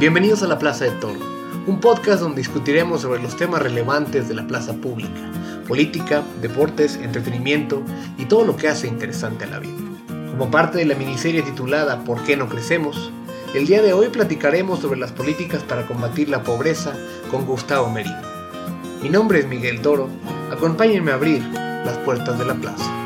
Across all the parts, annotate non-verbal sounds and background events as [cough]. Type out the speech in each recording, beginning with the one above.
Bienvenidos a la Plaza de Toro, un podcast donde discutiremos sobre los temas relevantes de la plaza pública, política, deportes, entretenimiento y todo lo que hace interesante a la vida. Como parte de la miniserie titulada ¿Por qué no crecemos? El día de hoy platicaremos sobre las políticas para combatir la pobreza con Gustavo Merino. Mi nombre es Miguel Toro, acompáñenme a abrir las puertas de la plaza.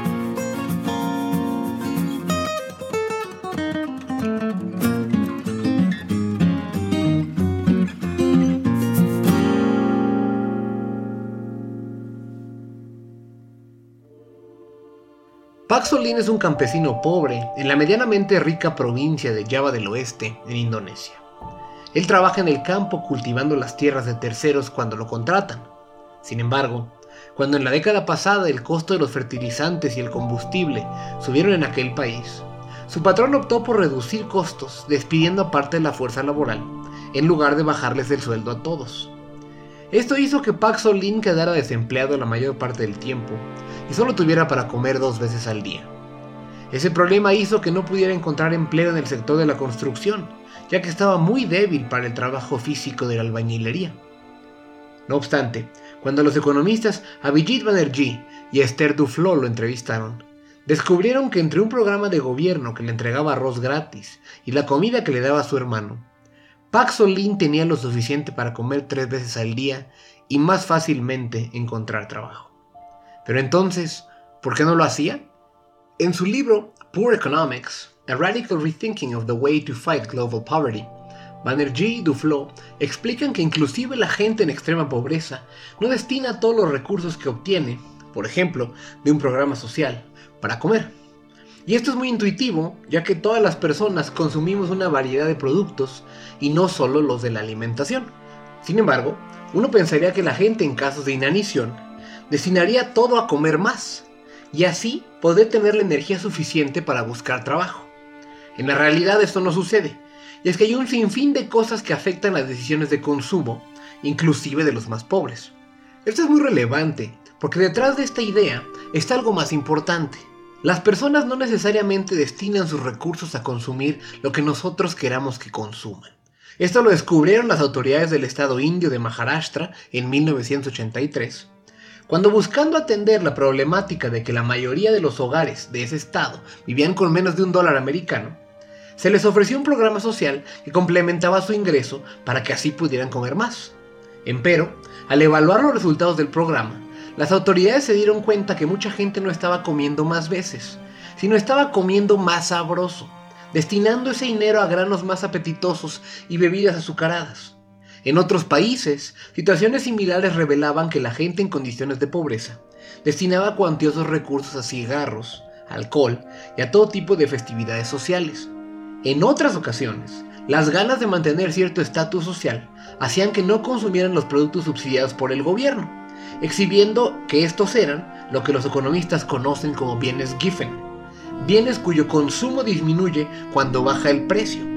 Paxolín es un campesino pobre en la medianamente rica provincia de Java del Oeste, en Indonesia. Él trabaja en el campo cultivando las tierras de terceros cuando lo contratan. Sin embargo, cuando en la década pasada el costo de los fertilizantes y el combustible subieron en aquel país, su patrón optó por reducir costos despidiendo a parte de la fuerza laboral, en lugar de bajarles el sueldo a todos. Esto hizo que Paxolín quedara desempleado la mayor parte del tiempo y solo tuviera para comer dos veces al día. Ese problema hizo que no pudiera encontrar empleo en el sector de la construcción, ya que estaba muy débil para el trabajo físico de la albañilería. No obstante, cuando los economistas Abhijit Banerjee y Esther Duflo lo entrevistaron, descubrieron que entre un programa de gobierno que le entregaba arroz gratis y la comida que le daba a su hermano, Paxolín tenía lo suficiente para comer tres veces al día y más fácilmente encontrar trabajo. Pero entonces, ¿por qué no lo hacía? En su libro Poor Economics, A Radical Rethinking of the Way to Fight Global Poverty, Banerjee y Duflo explican que inclusive la gente en extrema pobreza no destina todos los recursos que obtiene, por ejemplo, de un programa social, para comer. Y esto es muy intuitivo, ya que todas las personas consumimos una variedad de productos y no solo los de la alimentación. Sin embargo, uno pensaría que la gente en casos de inanición destinaría todo a comer más y así poder tener la energía suficiente para buscar trabajo. En la realidad esto no sucede, y es que hay un sinfín de cosas que afectan las decisiones de consumo, inclusive de los más pobres. Esto es muy relevante, porque detrás de esta idea está algo más importante. Las personas no necesariamente destinan sus recursos a consumir lo que nosotros queramos que consuman. Esto lo descubrieron las autoridades del estado indio de Maharashtra en 1983 cuando buscando atender la problemática de que la mayoría de los hogares de ese estado vivían con menos de un dólar americano, se les ofreció un programa social que complementaba su ingreso para que así pudieran comer más. Empero, al evaluar los resultados del programa, las autoridades se dieron cuenta que mucha gente no estaba comiendo más veces, sino estaba comiendo más sabroso, destinando ese dinero a granos más apetitosos y bebidas azucaradas. En otros países, situaciones similares revelaban que la gente en condiciones de pobreza destinaba cuantiosos recursos a cigarros, alcohol y a todo tipo de festividades sociales. En otras ocasiones, las ganas de mantener cierto estatus social hacían que no consumieran los productos subsidiados por el gobierno, exhibiendo que estos eran lo que los economistas conocen como bienes Giffen, bienes cuyo consumo disminuye cuando baja el precio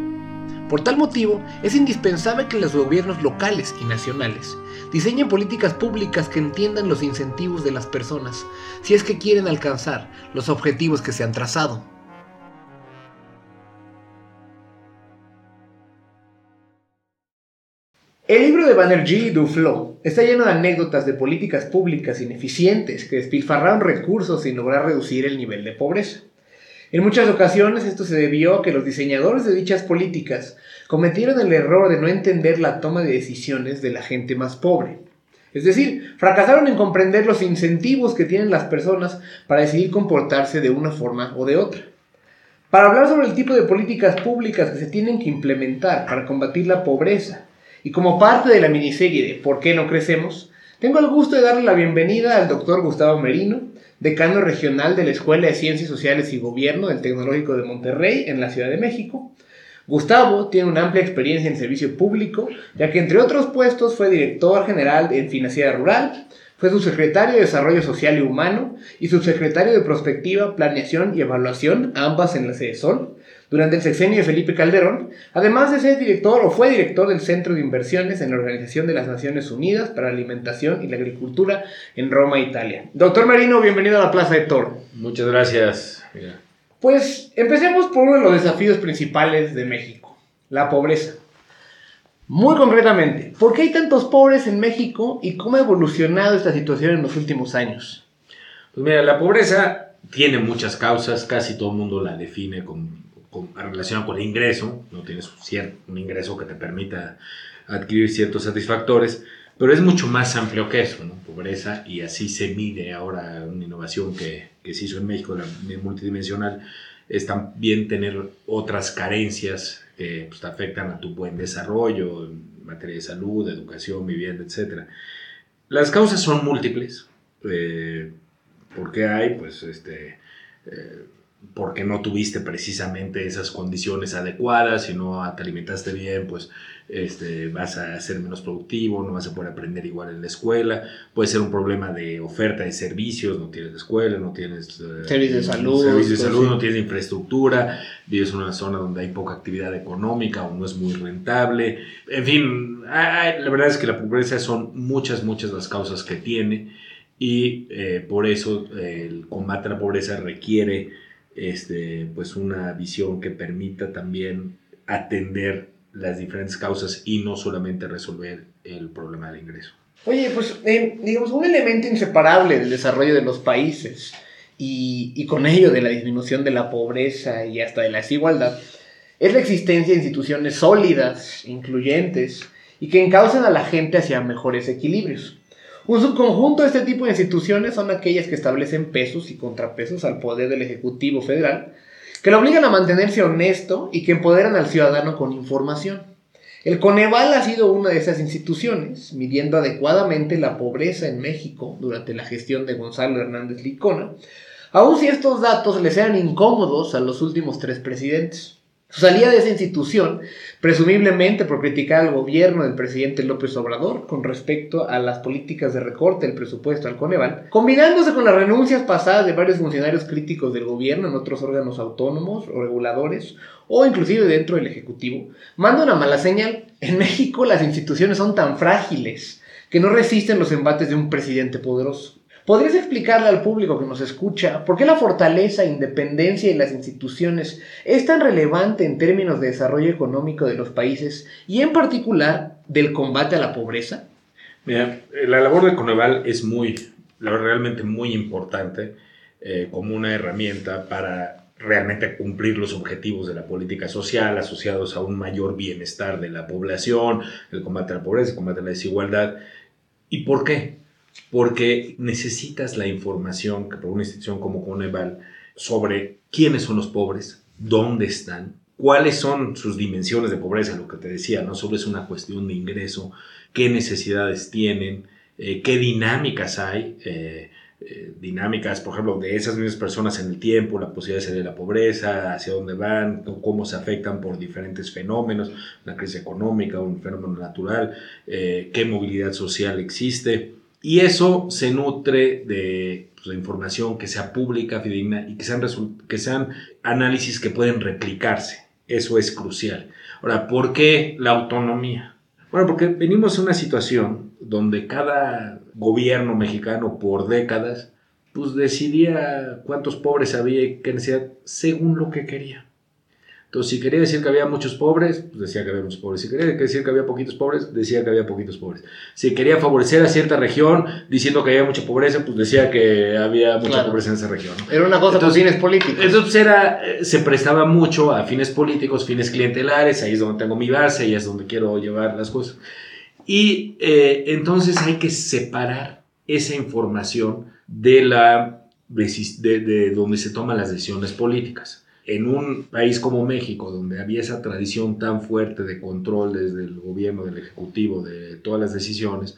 por tal motivo, es indispensable que los gobiernos locales y nacionales diseñen políticas públicas que entiendan los incentivos de las personas si es que quieren alcanzar los objetivos que se han trazado. El libro de Banerjee y Duflo está lleno de anécdotas de políticas públicas ineficientes que despilfarraron recursos sin lograr reducir el nivel de pobreza. En muchas ocasiones esto se debió a que los diseñadores de dichas políticas cometieron el error de no entender la toma de decisiones de la gente más pobre. Es decir, fracasaron en comprender los incentivos que tienen las personas para decidir comportarse de una forma o de otra. Para hablar sobre el tipo de políticas públicas que se tienen que implementar para combatir la pobreza y como parte de la miniserie de ¿Por qué no crecemos? Tengo el gusto de darle la bienvenida al doctor Gustavo Merino, decano regional de la Escuela de Ciencias Sociales y Gobierno del Tecnológico de Monterrey en la Ciudad de México. Gustavo tiene una amplia experiencia en servicio público, ya que entre otros puestos fue director general en Financiera Rural, fue subsecretario de Desarrollo Social y Humano y subsecretario de Prospectiva, Planeación y Evaluación, ambas en la sede Sol, durante el sexenio de Felipe Calderón, además de ser director o fue director del Centro de Inversiones en la Organización de las Naciones Unidas para la Alimentación y la Agricultura en Roma, Italia. Doctor Marino, bienvenido a la Plaza de Toro. Muchas gracias. Pues empecemos por uno de los desafíos principales de México, la pobreza. Muy concretamente, ¿por qué hay tantos pobres en México y cómo ha evolucionado esta situación en los últimos años? Pues mira, la pobreza tiene muchas causas, casi todo el mundo la define con, con, relacionada con el ingreso, no tienes un ingreso que te permita adquirir ciertos satisfactores, pero es mucho más amplio que eso, ¿no? Pobreza, y así se mide ahora una innovación que, que se hizo en México, la multidimensional, es también tener otras carencias que pues, te afectan a tu buen desarrollo en materia de salud, educación, vivienda, etc. Las causas son múltiples. Eh, ¿Por qué hay? Pues este, eh, porque no tuviste precisamente esas condiciones adecuadas, si no te alimentaste bien, pues este, vas a ser menos productivo, no vas a poder aprender igual en la escuela, puede ser un problema de oferta de servicios, no tienes escuela, no tienes eh, servicios de salud, servicios de salud no tienes infraestructura, vives en una zona donde hay poca actividad económica o no es muy rentable, en fin, la verdad es que la pobreza son muchas, muchas las causas que tiene y eh, por eso el combate a la pobreza requiere este, pues una visión que permita también atender las diferentes causas y no solamente resolver el problema del ingreso. Oye, pues eh, digamos, un elemento inseparable del desarrollo de los países y, y, con ello de la disminución de la pobreza y hasta de la desigualdad es la existencia de instituciones sólidas, incluyentes y que encaucen a la gente hacia mejores equilibrios. Un subconjunto de este tipo de instituciones son aquellas que establecen pesos y contrapesos al poder del Ejecutivo Federal, que lo obligan a mantenerse honesto y que empoderan al ciudadano con información. El Coneval ha sido una de esas instituciones, midiendo adecuadamente la pobreza en México durante la gestión de Gonzalo Hernández Licona, aun si estos datos le sean incómodos a los últimos tres presidentes. Salía de esa institución, presumiblemente por criticar al gobierno del presidente López Obrador con respecto a las políticas de recorte del presupuesto al Coneval, combinándose con las renuncias pasadas de varios funcionarios críticos del gobierno en otros órganos autónomos o reguladores, o inclusive dentro del Ejecutivo, manda una mala señal. En México las instituciones son tan frágiles que no resisten los embates de un presidente poderoso. ¿Podrías explicarle al público que nos escucha por qué la fortaleza independencia de las instituciones es tan relevante en términos de desarrollo económico de los países y en particular del combate a la pobreza? Mira, la labor de Coneval es muy, realmente muy importante eh, como una herramienta para realmente cumplir los objetivos de la política social asociados a un mayor bienestar de la población, el combate a la pobreza, el combate a la desigualdad. ¿Y por qué? Porque necesitas la información que por una institución como Coneval sobre quiénes son los pobres, dónde están, cuáles son sus dimensiones de pobreza, lo que te decía, no solo es una cuestión de ingreso, qué necesidades tienen, eh, qué dinámicas hay, eh, eh, dinámicas, por ejemplo, de esas mismas personas en el tiempo, la posibilidad de salir de la pobreza, hacia dónde van, cómo se afectan por diferentes fenómenos, una crisis económica, un fenómeno natural, qué movilidad social existe. Y eso se nutre de pues, información que sea pública, fidedigna y que sean, que sean análisis que pueden replicarse. Eso es crucial. Ahora, ¿por qué la autonomía? Bueno, porque venimos en una situación donde cada gobierno mexicano por décadas pues decidía cuántos pobres había y qué necesidad según lo que quería. Entonces, si quería decir que había muchos pobres, pues decía que había muchos pobres. Si quería decir que había poquitos pobres, decía que había poquitos pobres. Si quería favorecer a cierta región diciendo que había mucha pobreza, pues decía que había mucha pobreza en esa región. Era una cosa con fines políticos. Entonces era, eh, se prestaba mucho a fines políticos, fines clientelares, ahí es donde tengo mi base, ahí es donde quiero llevar las cosas. Y eh, entonces hay que separar esa información de la de, de donde se toman las decisiones políticas en un país como México, donde había esa tradición tan fuerte de control desde el gobierno, del ejecutivo, de todas las decisiones,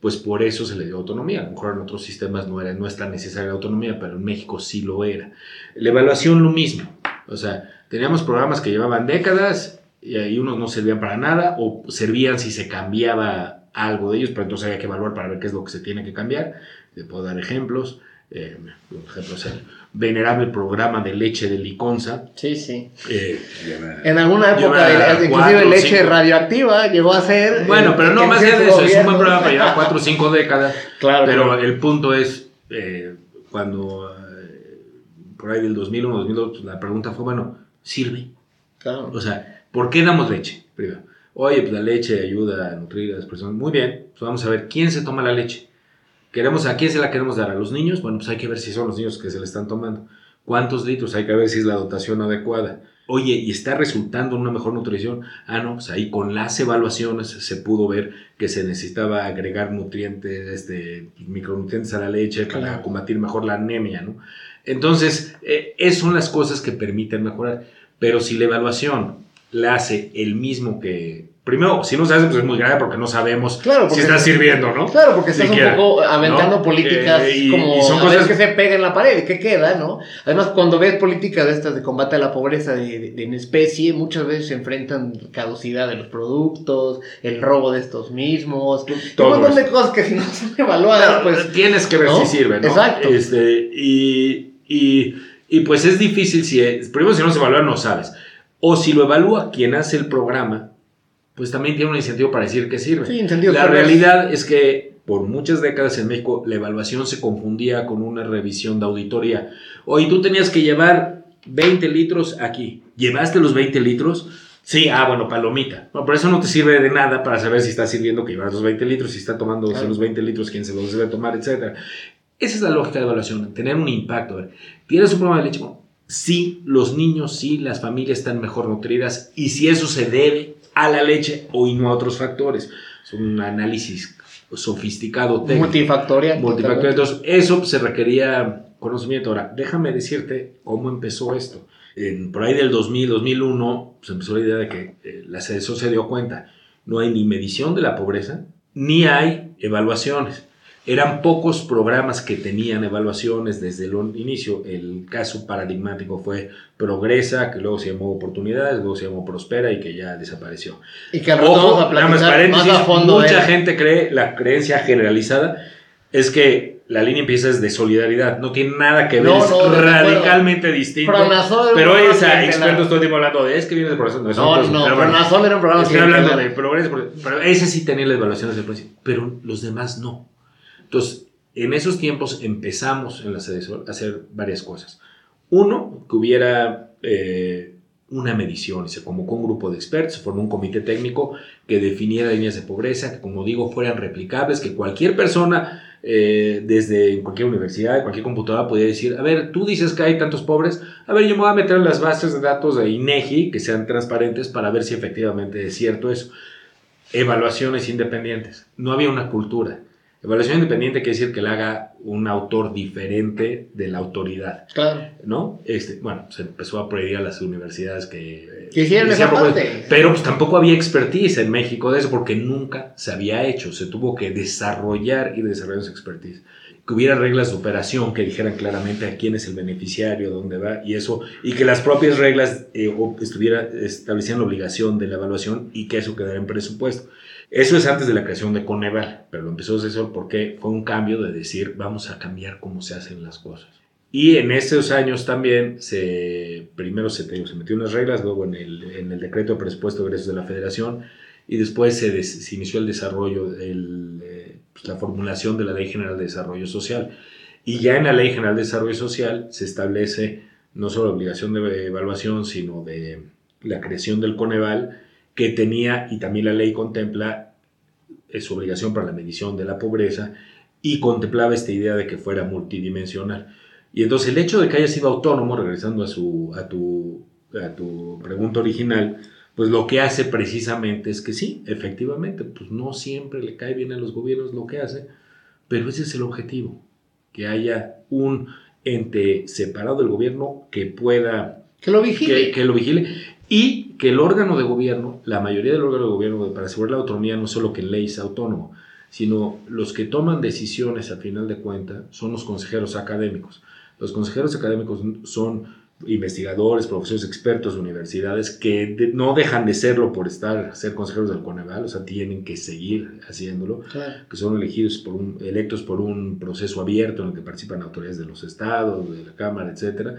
pues por eso se le dio autonomía. A lo mejor en otros sistemas no, era, no es tan necesaria la autonomía, pero en México sí lo era. La evaluación lo mismo. O sea, teníamos programas que llevaban décadas y ahí unos no servían para nada o servían si se cambiaba algo de ellos, pero entonces había que evaluar para ver qué es lo que se tiene que cambiar. Te puedo dar ejemplos. Eh, por ejemplo, el venerable programa de leche de Liconza. Sí, sí. Eh, en alguna época, inclusive leche radioactiva llegó a ser. Bueno, pero no más allá de eso, es un buen programa para llevar cuatro o [laughs] cinco décadas. Claro. Pero el punto es, eh, cuando por ahí del 2001, 2002, pues, la pregunta fue, bueno, ¿sirve? Claro. O sea, ¿por qué damos leche? Primero, oye, pues la leche ayuda a nutrir a las personas. Muy bien, pues vamos a ver, ¿quién se toma la leche? ¿Queremos, ¿A quién se la queremos dar? ¿A los niños? Bueno, pues hay que ver si son los niños que se la están tomando. ¿Cuántos litros? Hay que ver si es la dotación adecuada. Oye, ¿y está resultando una mejor nutrición? Ah, no, pues ahí con las evaluaciones se pudo ver que se necesitaba agregar nutrientes, este, micronutrientes a la leche para Claro. combatir mejor la anemia, ¿no? Entonces, eh, esas son las cosas que permiten mejorar. Pero si la evaluación la hace el mismo que... Primero, si no se hace, pues es muy grave porque no sabemos Claro, porque- si está sirviendo, ¿no? Claro, porque estás Siquiera, un poco aventando ¿no? políticas Eh, y- como y son a ver cosas- que se pega en la pared, ¿qué queda, no? Además, cuando ves políticas de estas de combate a la pobreza de, de- de en especie, muchas veces se enfrentan caducidad de los productos, el robo de estos mismos, Todo un montón eso. de cosas que si no son evaluadas, Claro, pues... tienes que ver ¿no? si sirve, ¿no? Exacto. Este, y, y, y pues es difícil si es- primero si no se evalúa no sabes. O si lo evalúa quien hace el programa, pues también tiene un incentivo para decir que sirve. Sí, entendido. La realidad es que por muchas décadas en México la evaluación se confundía con una revisión de auditoría. Oye, tú tenías que llevar 20 litros aquí. ¿Llevaste los 20 litros? Sí, ah, bueno, palomita. No, por eso no te sirve de nada para saber si está sirviendo que llevas los 20 litros, si está tomando Claro. los 20 litros, quién se los debe tomar, etc. Esa es la lógica de evaluación, tener un impacto. ¿Tienes un problema de leche? Bueno, sí, los niños, sí, las familias están mejor nutridas y si eso se debe a la leche o y no a otros factores. Es un análisis sofisticado técnico. Multifactorial. Multifactorial. Entonces, eso se requería conocimiento. Ahora, déjame decirte cómo empezó esto. En, por ahí del 2000, 2001, se empezó la idea de que eh, la CEDESO se dio cuenta. No hay ni medición de la pobreza, ni hay evaluaciones. Eran pocos programas que tenían evaluaciones desde el inicio. El caso paradigmático fue Progresa, que luego se llamó Oportunidades, luego se llamó Prospera y que ya desapareció. Y que Ojo, a más platicar más paréntesis, a fondo mucha de- gente cree, la creencia generalizada es que la línea empieza desde solidaridad, no tiene nada que ver, No, es no, radicalmente distinto. Pronazol pero era programa a expertos todo el tiempo hablando de es que viene de progreso. No, No, no, pero Pronazol era un programa Estoy hablando de progreso, pero ese sí tenía la evaluación desde el principio, pero los demás no. Entonces, en esos tiempos empezamos en la CEDESOL a hacer varias cosas. Uno, que hubiera eh, una medición, se convocó un grupo de expertos, se formó un comité técnico que definiera líneas de pobreza, que como digo, fueran replicables, que cualquier persona, eh, desde cualquier universidad, cualquier computadora, podía decir, a ver, tú dices que hay tantos pobres, a ver, yo me voy a meter en las bases de datos de INEGI, que sean transparentes, para ver si efectivamente es cierto eso. Evaluaciones independientes. No había una cultura. Evaluación independiente quiere decir que la haga un autor diferente de la autoridad, Claro. ¿no? Este, bueno, se empezó a prohibir a las universidades que... eh, Que hicieran esa parte. Pero pues tampoco había expertise en México de eso porque nunca se había hecho. Se tuvo que desarrollar y desarrollar esa expertise. Que hubiera reglas de operación que dijeran claramente a quién es el beneficiario, dónde va y eso. Y que las propias reglas eh, estuviera, establecían la obligación de la evaluación y que eso quedara en presupuesto. Eso es antes de la creación de Coneval, pero lo empezó eso porque fue un cambio de decir vamos a cambiar cómo se hacen las cosas. Y en esos años también se, primero se, se metió unas reglas, luego en el, en el decreto de presupuesto de egresos de la federación y después se, inició el desarrollo, eh, pues, la formulación de la Ley General de Desarrollo Social. Y ya en la Ley General de Desarrollo Social se establece no solo obligación de evaluación, sino de la creación del Coneval, que tenía, y también la ley contempla, eh, su obligación para la medición de la pobreza, y contemplaba esta idea de que fuera multidimensional. Y entonces el hecho de que haya sido autónomo, regresando a, su, a, tu, a tu pregunta original, pues lo que hace precisamente es que sí, efectivamente, pues no siempre le cae bien a los gobiernos lo que hace, pero ese es el objetivo, que haya un ente separado del gobierno que pueda Que lo que, vigile. que lo vigile y que el órgano de gobierno, la mayoría del órgano de gobierno para asegurar la autonomía no solo que en ley sea autónomo, sino los que toman decisiones a final de cuentas son los consejeros académicos. Los consejeros académicos son investigadores, profesores expertos de universidades que de- no dejan de serlo por estar ser consejeros del Coneval, o sea, tienen que seguir haciéndolo Claro. que son elegidos por un, electos por un proceso abierto en el que participan autoridades de los estados, de la Cámara, etcétera,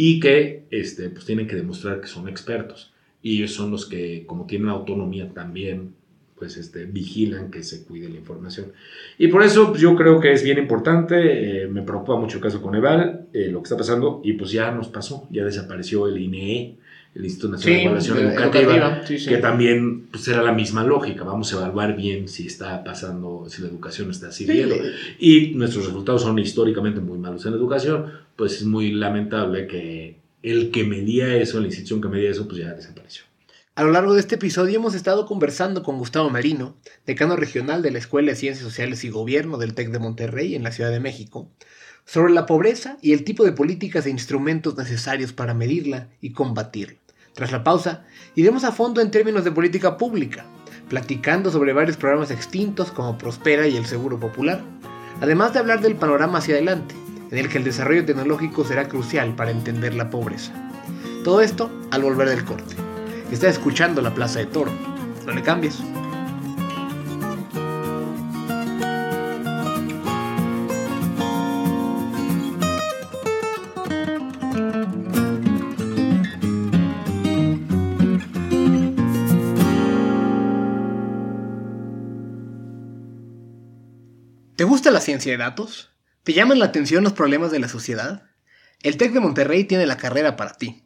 y que este, pues tienen que demostrar que son expertos. Y ellos son los que, como tienen autonomía, también pues este, vigilan que se cuide la información. Y por eso pues, yo creo que es bien importante, eh, me preocupa mucho el caso con Eval, eh, lo que está pasando, y pues ya nos pasó, ya desapareció el INE, el Instituto Nacional de Evaluación Educativa, que también pues, era la misma lógica, vamos a evaluar bien si está pasando, si la educación está sirviendo. Y nuestros resultados son históricamente muy malos en educación, pues es muy lamentable que el que medía eso, la institución que medía eso, pues ya desapareció. A lo largo de este episodio hemos estado conversando con Gustavo Merino, decano regional de la Escuela de Ciencias Sociales y Gobierno del TEC de Monterrey en la Ciudad de México, sobre la pobreza y el tipo de políticas e instrumentos necesarios para medirla y combatirla. Tras la pausa, iremos a fondo en términos de política pública, platicando sobre varios programas extintos como Prospera y el Seguro Popular, además de hablar del panorama hacia adelante, en el que el desarrollo tecnológico será crucial para entender la pobreza. Todo esto al volver del corte. Está escuchando La Plaza de Toro. No le cambies. ¿Te gusta la ciencia de datos? ¿Te llaman la atención los problemas de la sociedad? El TEC de Monterrey tiene la carrera para ti.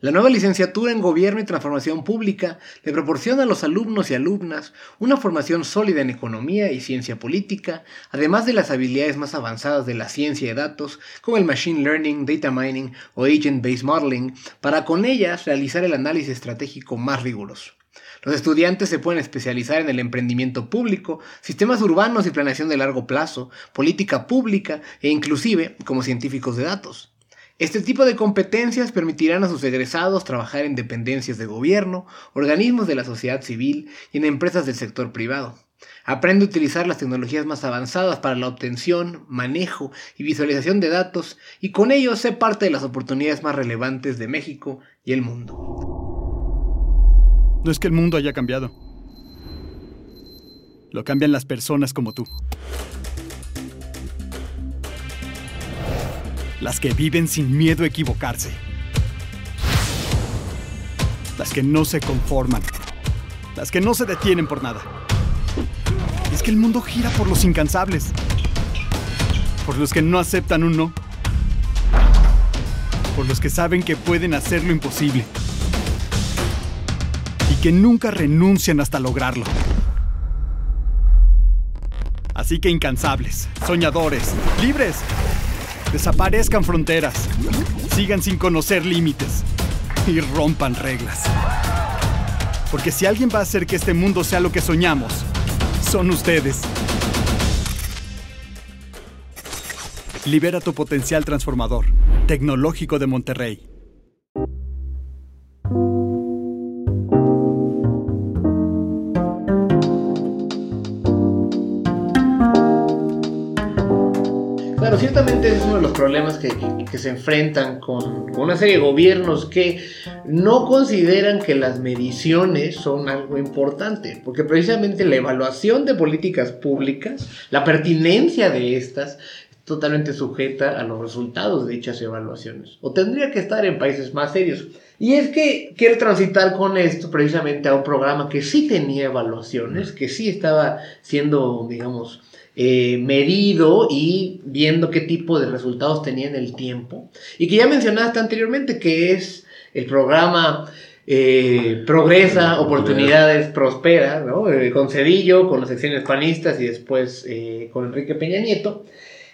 La nueva licenciatura en Gobierno y Transformación Pública le proporciona a los alumnos y alumnas una formación sólida en economía y ciencia política, además de las habilidades más avanzadas de la ciencia de datos, como el Machine Learning, Data Mining o Agent-Based Modeling, para con ellas realizar el análisis estratégico más riguroso. Los estudiantes se pueden especializar en el emprendimiento público, sistemas urbanos y planeación de largo plazo, política pública e inclusive como científicos de datos. Este tipo de competencias permitirán a sus egresados trabajar en dependencias de gobierno, organismos de la sociedad civil y en empresas del sector privado. Aprende a utilizar las tecnologías más avanzadas para la obtención, manejo y visualización de datos y con ello sé parte de las oportunidades más relevantes de México y el mundo. No es que el mundo haya cambiado. Lo cambian las personas como tú. Las que viven sin miedo a equivocarse. Las que no se conforman. Las que no se detienen por nada. Es que el mundo gira por los incansables. Por los que no aceptan un no. Por los que saben que pueden hacer lo imposible. Que nunca renuncian hasta lograrlo. Así que incansables, soñadores, libres, Desaparezcan fronteras, sigan sin conocer límites y rompan reglas. Porque si alguien va a hacer que este mundo sea lo que soñamos, son ustedes. Libera tu potencial transformador. Tecnológico de Monterrey. De los problemas que, se enfrentan con, una serie de gobiernos que no consideran que las mediciones son algo importante, porque precisamente la evaluación de políticas públicas, la pertinencia de estas, es totalmente sujeta a los resultados de dichas evaluaciones, o tendría que estar en países más serios. Y es que quiero transitar con esto precisamente a un programa que sí tenía evaluaciones, que sí estaba siendo, digamos, eh, medido y viendo qué tipo de resultados tenía en el tiempo. Y que ya mencionaste anteriormente, que es el programa eh, Progresa, Oportunidades, Prospera, ¿no? Eh, con Cedillo, con las secciones panistas y después con Enrique Peña Nieto.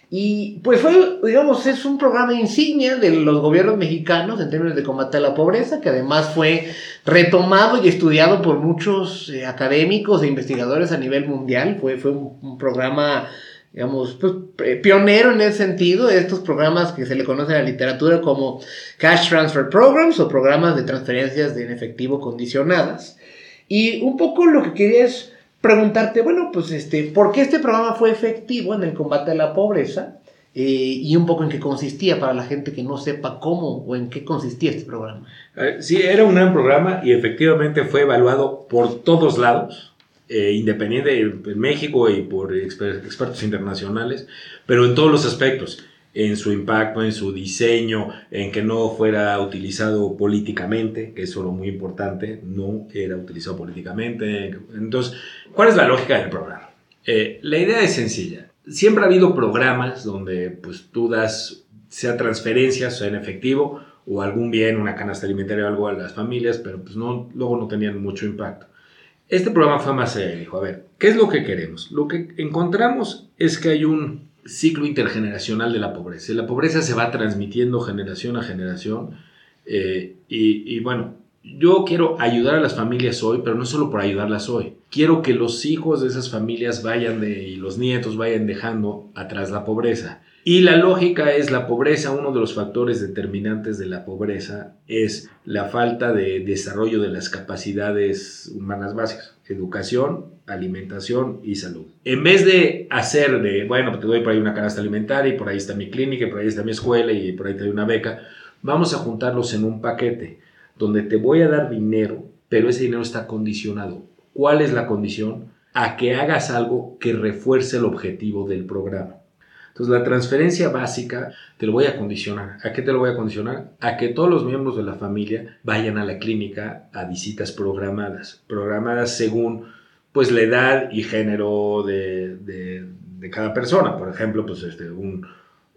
Y pues fue, digamos, es un programa insignia de los gobiernos mexicanos en términos de combate a la pobreza, que además fue retomado y estudiado por muchos eh, académicos e investigadores a nivel mundial. Fue, fue un, programa, digamos, pues, pionero en ese sentido, estos programas que se le conoce en la literatura como Cash Transfer Programs o programas de transferencias en efectivo condicionadas. Y un poco lo que quería es preguntarte, bueno, pues este, ¿por qué este programa fue efectivo en el combate a la pobreza? Eh, y un poco en qué consistía para la gente que no sepa cómo o en qué consistía este programa. Eh, sí, era un gran programa y efectivamente fue evaluado por todos lados, eh, independiente en México y por expertos internacionales, pero en todos los aspectos. En su impacto, en su diseño, en que no fuera utilizado políticamente, que eso es lo muy importante, no era utilizado políticamente. Entonces, ¿cuál es la lógica del programa? Eh, la idea es sencilla. Siempre ha habido programas donde pues, tú das, sea transferencias, sea en efectivo, o algún bien, una canasta alimentaria o algo a las familias, pero pues no, luego no tenían mucho impacto. Este programa fue más allá dijo, a ver, ¿qué es lo que queremos? Lo que encontramos es que hay un ciclo intergeneracional de la pobreza. La pobreza se va transmitiendo generación a generación. Eh, y, y, bueno, yo quiero ayudar a las familias hoy, pero no solo por ayudarlas hoy. Quiero que los hijos de esas familias vayan de, y los nietos vayan dejando atrás la pobreza. Y la lógica es la pobreza, uno de los factores determinantes de la pobreza es la falta de desarrollo de las capacidades humanas básicas, educación, alimentación y salud. En vez de hacer de, bueno, te doy por ahí una canasta alimentaria y por ahí está mi clínica y por ahí está mi escuela y por ahí te doy una beca, vamos a juntarlos en un paquete donde te voy a dar dinero, pero ese dinero está condicionado. ¿Cuál es la condición? A que hagas algo que refuerce el objetivo del programa. Entonces, la transferencia básica te lo voy a condicionar. ¿A qué te lo voy a condicionar? A que todos los miembros de la familia vayan a la clínica a visitas programadas, programadas según pues la edad y género de, de, cada persona. Por ejemplo, pues este, un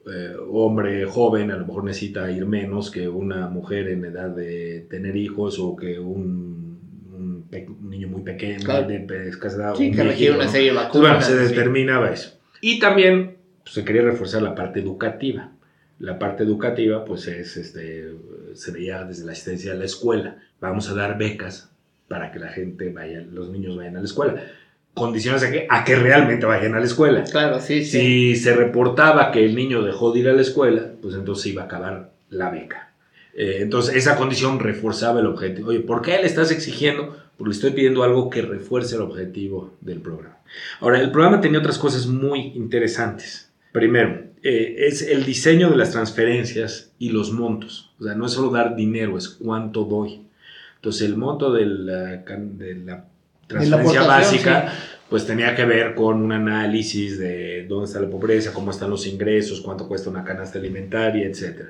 eh, hombre joven a lo mejor necesita ir menos que una mujer en edad de tener hijos o que un, un, niño muy pequeño, de escasa Sí, que requiere una serie de vacunas. Bueno, se determinaba eso. Y también pues, se quería reforzar la parte educativa. La parte educativa, pues es, este, se veía desde la asistencia a la escuela. Vamos a dar becas para que la gente vaya, los niños vayan a la escuela. Condiciones a que, a que realmente vayan a la escuela. Claro, sí, sí. Si se reportaba que el niño dejó de ir a la escuela, pues entonces iba a acabar la beca. Eh, entonces, esa condición reforzaba el objetivo. Oye, ¿por qué le estás exigiendo? Porque estoy pidiendo algo que refuerce el objetivo del programa. Ahora, el programa tenía otras cosas muy interesantes. Primero, eh, es el diseño de las transferencias y los montos. O sea, no es solo dar dinero, es cuánto doy. Entonces, el monto de la, transferencia básica, pues tenía que ver con un análisis de dónde está la pobreza, cómo están los ingresos, cuánto cuesta una canasta alimentaria, etc.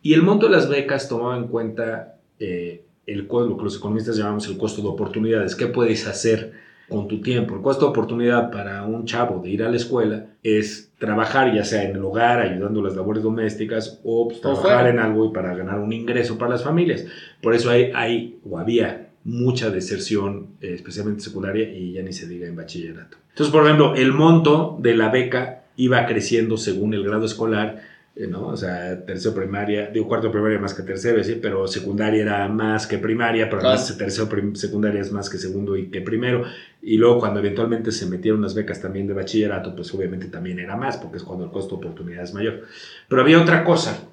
Y el monto de las becas tomaba en cuenta eh, el, lo que los economistas llamamos el costo de oportunidades. ¿Qué puedes hacer? Con tu tiempo. El costo de oportunidad para un chavo de ir a la escuela es trabajar ya sea en el hogar ayudando las labores domésticas o pues, trabajar en algo y para ganar un ingreso para las familias. Por eso hay, hay o había mucha deserción, eh, especialmente secundaria y ya ni se diga en bachillerato. Entonces, por ejemplo, el monto de la beca iba creciendo según el grado escolar eh, ¿no? O sea, tercero primaria, digo cuarto primaria más que tercero, ¿sí? pero secundaria era más que primaria, pero además tercero secundaria es más que segundo y que primero. Y luego cuando eventualmente se metieron las becas también de bachillerato, pues obviamente también era más, porque es cuando el costo de oportunidad es mayor. Pero había otra cosa,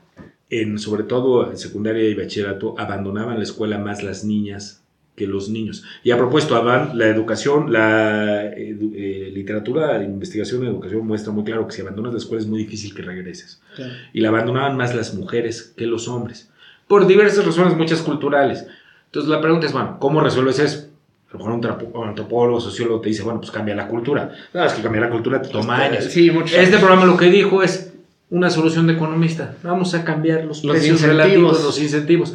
en, sobre todo en secundaria y bachillerato, abandonaban la escuela más las niñas que los niños. Y a propósito, la educación, la eh, literatura, la investigación de educación muestra muy claro que si abandonas la escuela es muy difícil que regreses. Y la abandonaban más las mujeres que los hombres, por diversas razones, muchas culturales. Entonces la pregunta es, bueno, ¿cómo resuelves eso? A lo mejor un, antropólogo, sociólogo te dice, bueno, pues cambia la cultura. No, es que cambiar la cultura te toma este, años. este programa lo que dijo es una solución de economista. Vamos a cambiar los, los precios relativos, los incentivos.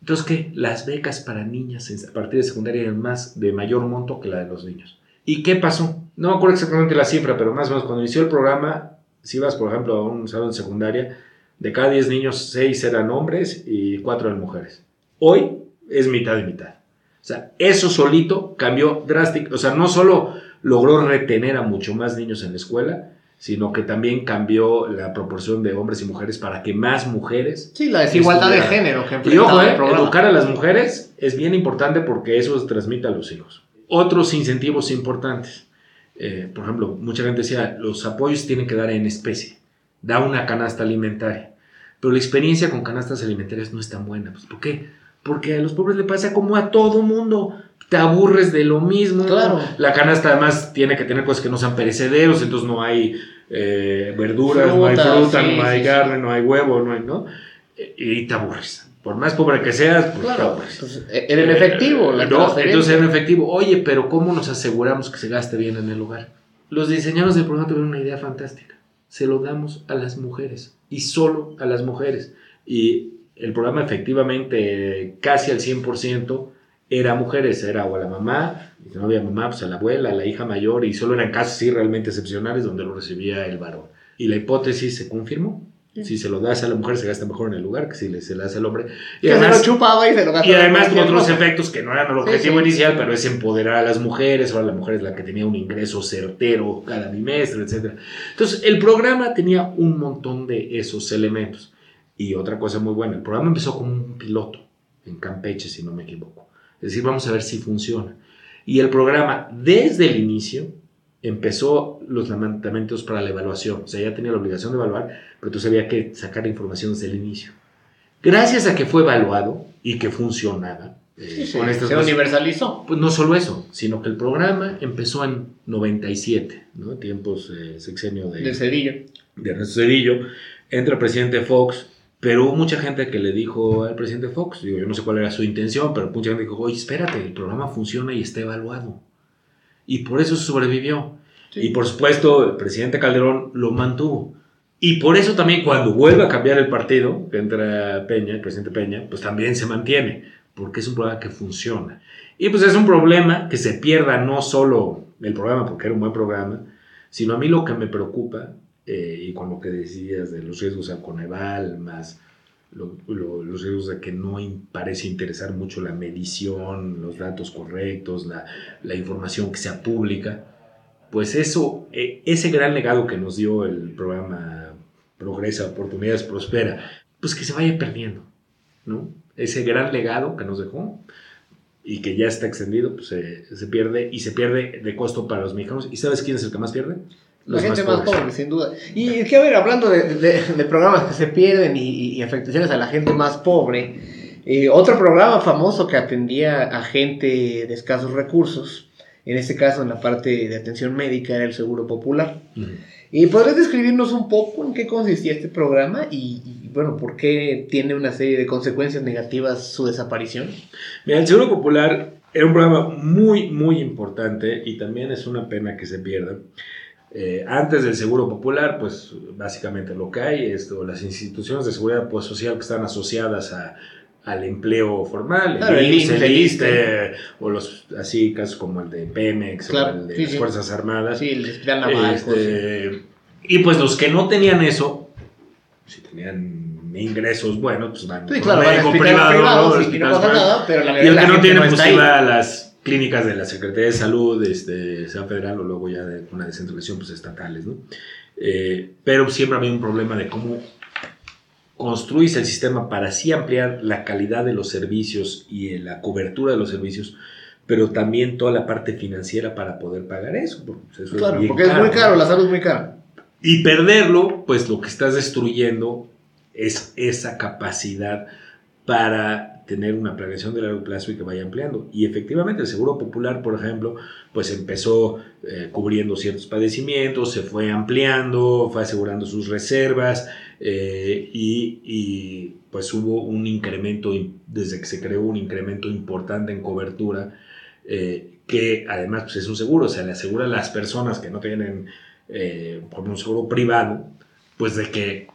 Entonces, ¿qué? Las becas para niñas a partir de secundaria eran más de mayor monto que la de los niños. ¿Y qué pasó? No me acuerdo exactamente la cifra, pero más o menos cuando inició el programa, si ibas, por ejemplo, a un salón de secundaria, de cada 10 niños, 6 eran hombres y 4 eran mujeres. Hoy es mitad y mitad. O sea, eso solito cambió drástico. O sea, no solo logró retener a mucho más niños en la escuela, sino que también cambió la proporción de hombres y mujeres para que más mujeres... Sí, la desigualdad de género. Que y ojo, eh, educar a las mujeres es bien importante porque eso se transmite a los hijos. Otros incentivos importantes. Eh, por ejemplo, mucha gente decía, los apoyos tienen que dar en especie. Da una canasta alimentaria. Pero la experiencia con canastas alimentarias no es tan buena. Pues, ¿Por qué? Porque a los pobres le pasa como a todo mundo te aburres de lo mismo. Claro. La canasta además tiene que tener cosas que no sean perecederos, entonces no hay eh, verduras, no hay fruta, no hay carne, no hay huevo, no hay, ¿no? Y te aburres. Por más pobre que seas, pues claro, Entonces, e-, en efectivo. La no, entonces en efectivo. Oye, pero ¿cómo nos aseguramos que se gaste bien en el lugar? Los diseñadores del programa tuvieron una idea fantástica. Se lo damos a las mujeres y solo a las mujeres. Y el programa efectivamente casi al 100% era mujeres, era o a la mamá, y si no había mamá, pues a la abuela, a la hija mayor, y solo eran casos sí realmente excepcionales donde lo recibía el varón. Y la hipótesis se confirmó. Si se lo das a la mujer, se gasta mejor en el lugar que si se lo das al hombre. Y Que se además, lo chupaba y se lo gastaba y además cualquier otros efectos que no eran el Sí, objetivo sí. inicial, pero es empoderar a las mujeres, ahora la mujer es la que tenía un ingreso certero cada bimestre, etc. Entonces, el programa tenía un montón de esos elementos. Y otra cosa muy buena, el programa empezó como un piloto en Campeche, si no me equivoco. Es decir, vamos a ver si funciona. Y el programa, desde el inicio, empezó los levantamientos para la evaluación. O sea, ya tenía la obligación de evaluar, pero tú había que sacar información desde el inicio. Gracias a que fue evaluado y que funcionaba, eh, Sí, sí, con estas se cosas, universalizó. pues no solo eso, sino que el programa empezó en 97, ¿no? tiempos eh, sexenio de, De Cedillo. de Ernesto Cedillo, entra el presidente Fox, pero hubo mucha gente que le dijo al presidente Fox, digo, yo no sé cuál era su intención, pero mucha gente dijo, oye, espérate, el programa funciona y está evaluado. Y por eso sobrevivió. Sí. Y por supuesto, el presidente Calderón lo mantuvo. Y por eso también cuando vuelve a cambiar el partido, que entra Peña, el presidente Peña, pues también se mantiene, porque es un programa que funciona. Y pues es un problema que se pierda no solo el programa, porque era un buen programa, sino a mí lo que me preocupa, eh, y con lo que decías de los riesgos al Coneval, más lo- lo- los riesgos de que no in- parece interesar mucho la medición, los datos correctos, la, la información que sea pública, pues eso, eh, ese gran legado que nos dio el programa Progresa, Oportunidades, Prospera, pues que se vaya perdiendo, ¿no? Ese gran legado que nos dejó y que ya está extendido, pues se, se pierde y se pierde de costo para los mexicanos. ¿Y sabes quién es el que más pierde? La gente más pobre, sin duda. Y es que, a ver, hablando de, de- de programas que se pierden y, y afectaciones a la gente más pobre, eh, otro programa famoso que atendía a gente de escasos recursos, en este caso en la parte de atención médica, era el Seguro Popular. Ujú. ¿Y podrías describirnos un poco en qué consistía este programa y, y, bueno, por qué tiene una serie de consecuencias negativas su desaparición? Mira, el Seguro Popular era un programa muy, muy importante y también es una pena que se pierda. Eh, antes del Seguro Popular, pues básicamente lo que hay es o las instituciones de seguridad pues, social que están asociadas a, al empleo formal, Claro, el el IMSS, el o los así casos como el de Pemex Claro, o el de sí, las sí. Fuerzas Armadas. Sí, el hospital naval. Este, y pues los que no tenían eso, si tenían ingresos buenos, pues van Sí, claro, médico privado, privados ¿no? y la el que la no tiene, pues iba a las clínicas de la Secretaría de Salud, este, sea federal o luego ya de una descentralización, pues estatales, ¿no? Eh, pero siempre había un problema de cómo construirse el sistema para así ampliar la calidad de los servicios y eh, la cobertura de los servicios, pero también toda la parte financiera para poder pagar eso. porque, pues, eso Claro, bien porque es muy ¿no? caro, la salud es muy cara. Y perderlo, pues lo que estás destruyendo es esa capacidad para tener una planeación de largo plazo y que vaya ampliando. Y efectivamente el Seguro Popular, por ejemplo, pues empezó eh, cubriendo ciertos padecimientos, se fue ampliando, fue asegurando sus reservas eh, y, pues hubo un incremento, in- desde que se creó un incremento importante en cobertura, eh, que además pues, es un seguro, o sea, le asegura a las personas que no tienen por un seguro privado, pues de que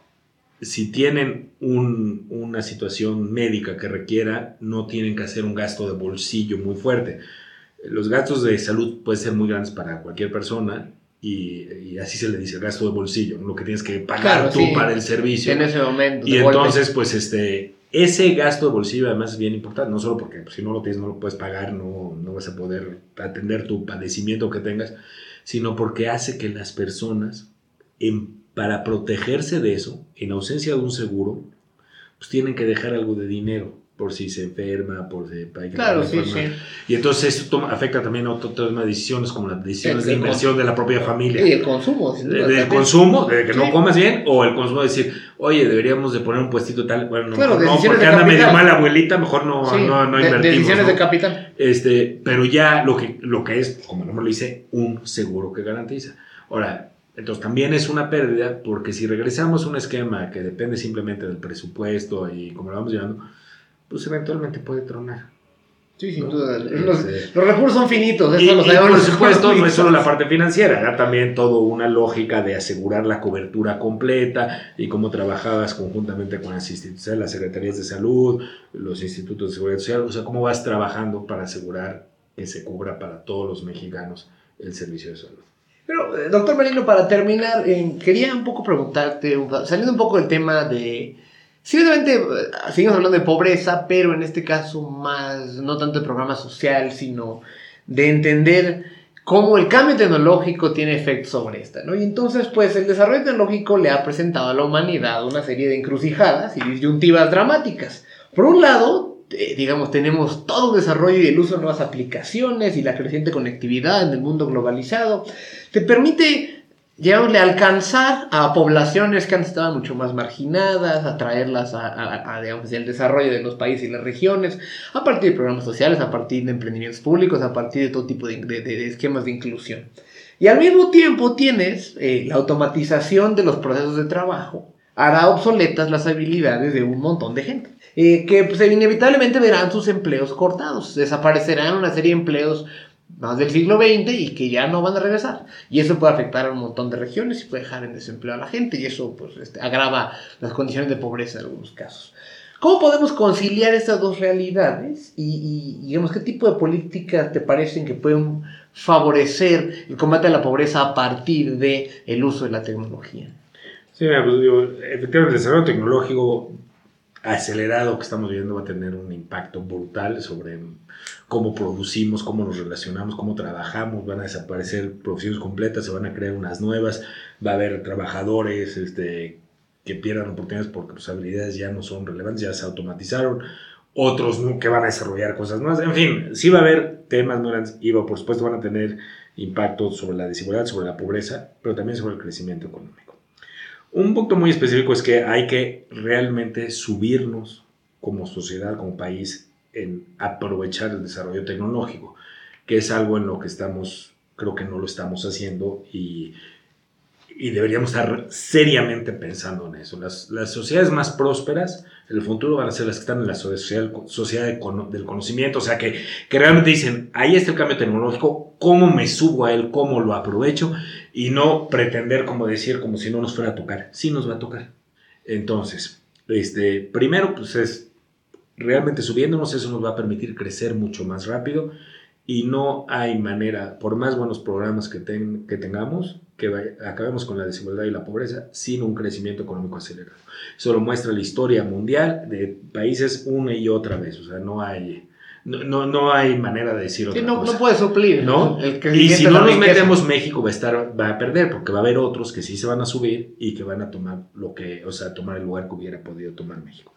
si tienen un- una situación médica que requiera, no tienen que hacer un gasto de bolsillo muy fuerte. Los gastos de salud pueden ser muy grandes para cualquier persona y, y así se le dice gasto de bolsillo, lo que tienes que pagar Claro, tú sí. para el servicio. En ese momento. Y golpe. entonces, pues, este, ese gasto de bolsillo además es bien importante, no solo porque pues, si no lo tienes, no lo puedes pagar, no, no vas a poder atender tu padecimiento que tengas, sino porque hace que las personas, en- para protegerse de eso, en ausencia de un seguro, pues tienen que dejar algo de dinero por si se enferma, por si hay que Claro, sí, sí. Y entonces eso toma- afecta también a otro tema de decisiones, como las decisiones El- de inversión de la propia familia Y el consumo. sin de- del consumo, de que Sí. no comas bien, o el consumo de decir, oye, deberíamos de poner un puestito tal, bueno, no, Claro, no, decisiones porque de anda medio mal abuelita, mejor no, Sí, no, no de- invertimos. Decisiones ¿no? de capital. Este, pero ya lo que, lo que es, como el nombre lo dice, un seguro que garantiza. Ahora, entonces también es una pérdida porque si regresamos a un esquema que depende simplemente del presupuesto y como lo vamos llevando, pues eventualmente puede tronar. Sí, sin duda. Los, recursos son finitos, eso lo sabemos. por supuesto, no es solo la [laughs] parte financiera, era también todo una lógica de asegurar la cobertura completa y cómo trabajabas conjuntamente con las instituciones, las secretarías de salud, los institutos de seguridad social, o sea, cómo vas trabajando para asegurar que se cubra para todos los mexicanos el servicio de salud. Pero, eh, doctor Marino, para terminar, eh, quería un poco preguntarte, saliendo un poco del tema de Sí, obviamente eh, seguimos hablando de pobreza, pero en este caso más, no tanto de programa social, sino de entender cómo el cambio tecnológico tiene efecto sobre esta, ¿no? Y entonces, pues el desarrollo tecnológico le ha presentado a la humanidad una serie de encrucijadas y disyuntivas dramáticas. Por un lado, eh, digamos, tenemos todo un desarrollo y el uso de nuevas aplicaciones y la creciente conectividad en el mundo globalizado. Te permite Llegámosle a alcanzar a poblaciones que antes estaban mucho más marginadas, a traerlas a, digamos, el desarrollo de los países y las regiones, a partir de programas sociales, a partir de emprendimientos públicos, a partir de todo tipo de, esquemas de inclusión. Y al mismo tiempo tienes eh, la automatización de los procesos de trabajo, hará obsoletas las habilidades de un montón de gente, eh, que pues, inevitablemente verán sus empleos cortados, desaparecerán una serie de empleos más del siglo XX y que ya no van a regresar. Y eso puede afectar a un montón de regiones y puede dejar en desempleo a la gente y eso pues, este, agrava las condiciones de pobreza en algunos casos. ¿Cómo podemos conciliar estas dos realidades y, digamos, qué tipo de políticas te parecen que pueden favorecer el combate a la pobreza a partir del el uso de la tecnología? Sí, pues, digo, efectivamente el desarrollo tecnológico acelerado que estamos viviendo va a tener un impacto brutal sobre cómo producimos, cómo nos relacionamos, cómo trabajamos, van a desaparecer producciones completas, se van a crear unas nuevas, va a haber trabajadores este, que pierdan oportunidades porque sus habilidades ya no son relevantes, ya se automatizaron, otros que van a desarrollar cosas nuevas, en fin, sí va a haber temas muy grandes y por supuesto van a tener impacto sobre la desigualdad, sobre la pobreza, pero también sobre el crecimiento económico. Un punto muy específico es que hay que realmente subirnos como sociedad, como país, en aprovechar el desarrollo tecnológico, que es algo en lo que estamos, creo que no lo estamos haciendo y, y deberíamos estar seriamente pensando en eso. Las, las, sociedades más prósperas en el futuro van a ser las que están en la sociedad, sociedad del conocimiento, o sea, que, que realmente dicen, ahí está el cambio tecnológico, ¿cómo me subo a él? ¿Cómo lo aprovecho? Y no pretender como decir, como si no nos fuera a tocar. Sí nos va a tocar. Entonces, este, primero, pues es realmente subiéndonos, eso nos va a permitir crecer mucho más rápido y no hay manera, por más buenos programas que, que tengamos, que acabemos con la desigualdad y la pobreza sin un crecimiento económico acelerado. Eso lo muestra la historia mundial de países una y otra vez, o sea, no hay... No, no, hay manera de decir otra no, cosa. No puede suplir. ¿no? y si no nos metemos, México va a, estar, va a perder, porque va a haber otros que sí se van a subir y que van a tomar lo que, o sea, tomar el lugar que hubiera podido tomar México.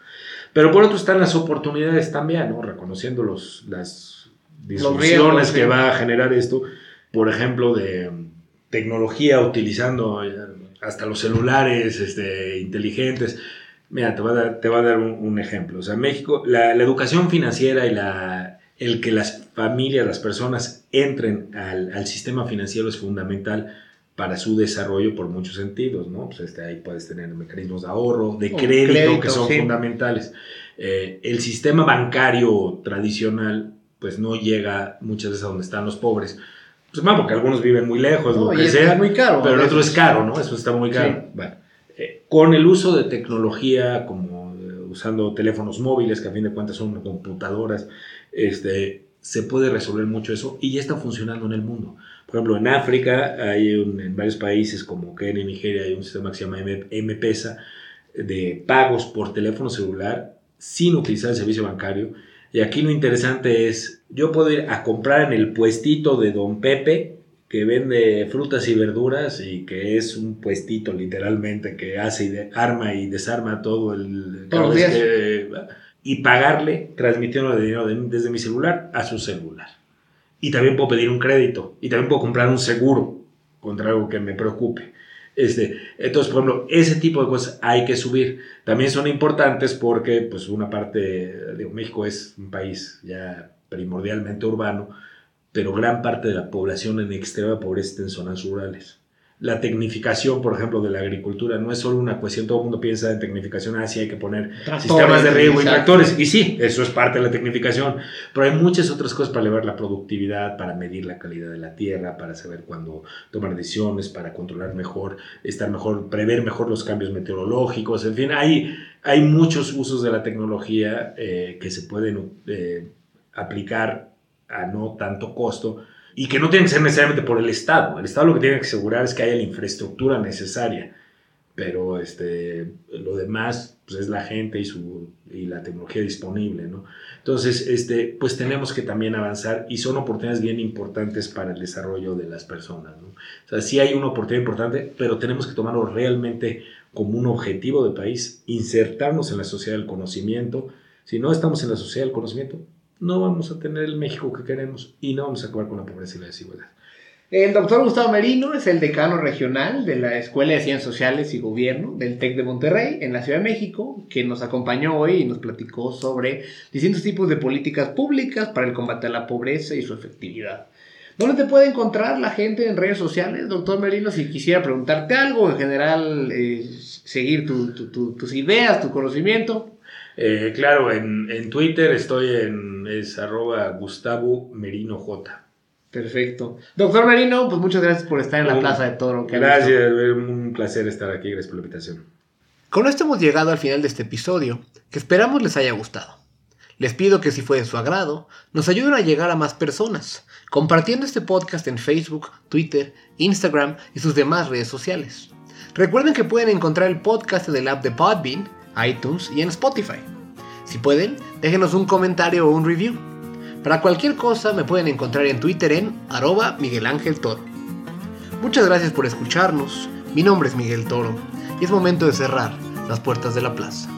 Pero por otro están las oportunidades también, ¿no? Reconociendo los, las disfunciones que va a generar esto, por ejemplo, de tecnología utilizando eh, hasta los celulares este, inteligentes. Mira, te voy a dar, te a dar un, ejemplo. O sea, México, la, educación financiera y la, el que las familias, las personas entren al, al sistema financiero es fundamental para su desarrollo por muchos sentidos, ¿no? Pues este, ahí puedes tener mecanismos de ahorro, de crédito, que son fundamentales. Eh, el sistema bancario tradicional, pues no llega muchas veces a donde están los pobres. Pues más porque algunos viven muy lejos, lo que sea. Es muy caro. Pero el otro es caro, ¿no? Eso está muy caro. Bueno, con el uso de tecnología, como eh, usando teléfonos móviles, que a fin de cuentas son computadoras, este, se puede resolver mucho eso y ya está funcionando en el mundo. Por ejemplo, en África, hay en varios países como Kenia y Nigeria, hay un sistema que se llama M-Pesa de pagos por teléfono celular sin utilizar el servicio bancario. Y aquí lo interesante es, yo puedo ir a comprar en el puestito de Don Pepe, que vende frutas y verduras y que es un puestito literalmente que hace y arma y desarma todo el... y pagarle transmitiendo el dinero desde mi celular a su celular y también puedo pedir un crédito y también puedo comprar un seguro contra algo que me preocupe. Este, entonces, por ejemplo, ese tipo de cosas hay que subir. También son importantes porque, pues, una parte, de México es un país ya primordialmente urbano, pero gran parte de la población en extrema pobreza está en zonas rurales. la tecnificación, por ejemplo, de la agricultura no es solo una cuestión, todo el mundo piensa en tecnificación, así hay que poner sistemas de riego y tractores, y sí, eso es parte de la tecnificación, pero hay muchas otras cosas para elevar la productividad, para medir la calidad de la tierra, para saber cuándo tomar decisiones, para controlar mejor, estar mejor, prever mejor los cambios meteorológicos, en fin, hay, hay muchos usos de la tecnología eh, que se pueden eh, aplicar a no tanto costo, y que no tienen que ser necesariamente por el Estado. El Estado lo que tiene que asegurar es que haya la infraestructura necesaria, pero este, lo demás pues es la gente y, su, y la tecnología disponible. ¿no? Entonces, este, pues tenemos que también avanzar y son oportunidades bien importantes para el desarrollo de las personas. ¿no? O sea, sí hay una oportunidad importante, pero tenemos que tomarlo realmente como un objetivo de país, insertarnos en la sociedad del conocimiento. Si no estamos en la sociedad del conocimiento, no vamos a tener el México que queremos y no vamos a acabar con la pobreza y la desigualdad. El doctor Gustavo Merino es el decano regional de la Escuela de Ciencias Sociales y Gobierno del TEC de Monterrey en la Ciudad de México, que nos acompañó hoy y nos platicó sobre distintos tipos de políticas públicas para el combate a la pobreza y su efectividad. ¿Dónde te puede encontrar la gente en redes sociales, doctor Merino? Si quisiera preguntarte algo, en general, eh, seguir tus ideas, tu conocimiento. Eh, claro, en, Twitter estoy en es arroba Gustavo Merino J. Perfecto. Doctor Merino, pues muchas gracias por estar en la Plaza de Toro. Gracias, un placer estar aquí, gracias por la invitación. Con esto hemos llegado al final de este episodio, que esperamos les haya gustado. Les pido que si fue de su agrado, nos ayuden a llegar a más personas, compartiendo este podcast en Facebook, Twitter, Instagram y sus demás redes sociales. Recuerden que pueden encontrar el podcast del app de Podbean iTunes y en Spotify. Si pueden, déjenos un comentario o un review. Para cualquier cosa me pueden encontrar en Twitter en arroba Miguel Ángel Toro. Muchas gracias por escucharnos. Mi nombre es Miguel Toro y es momento de cerrar las puertas de la plaza.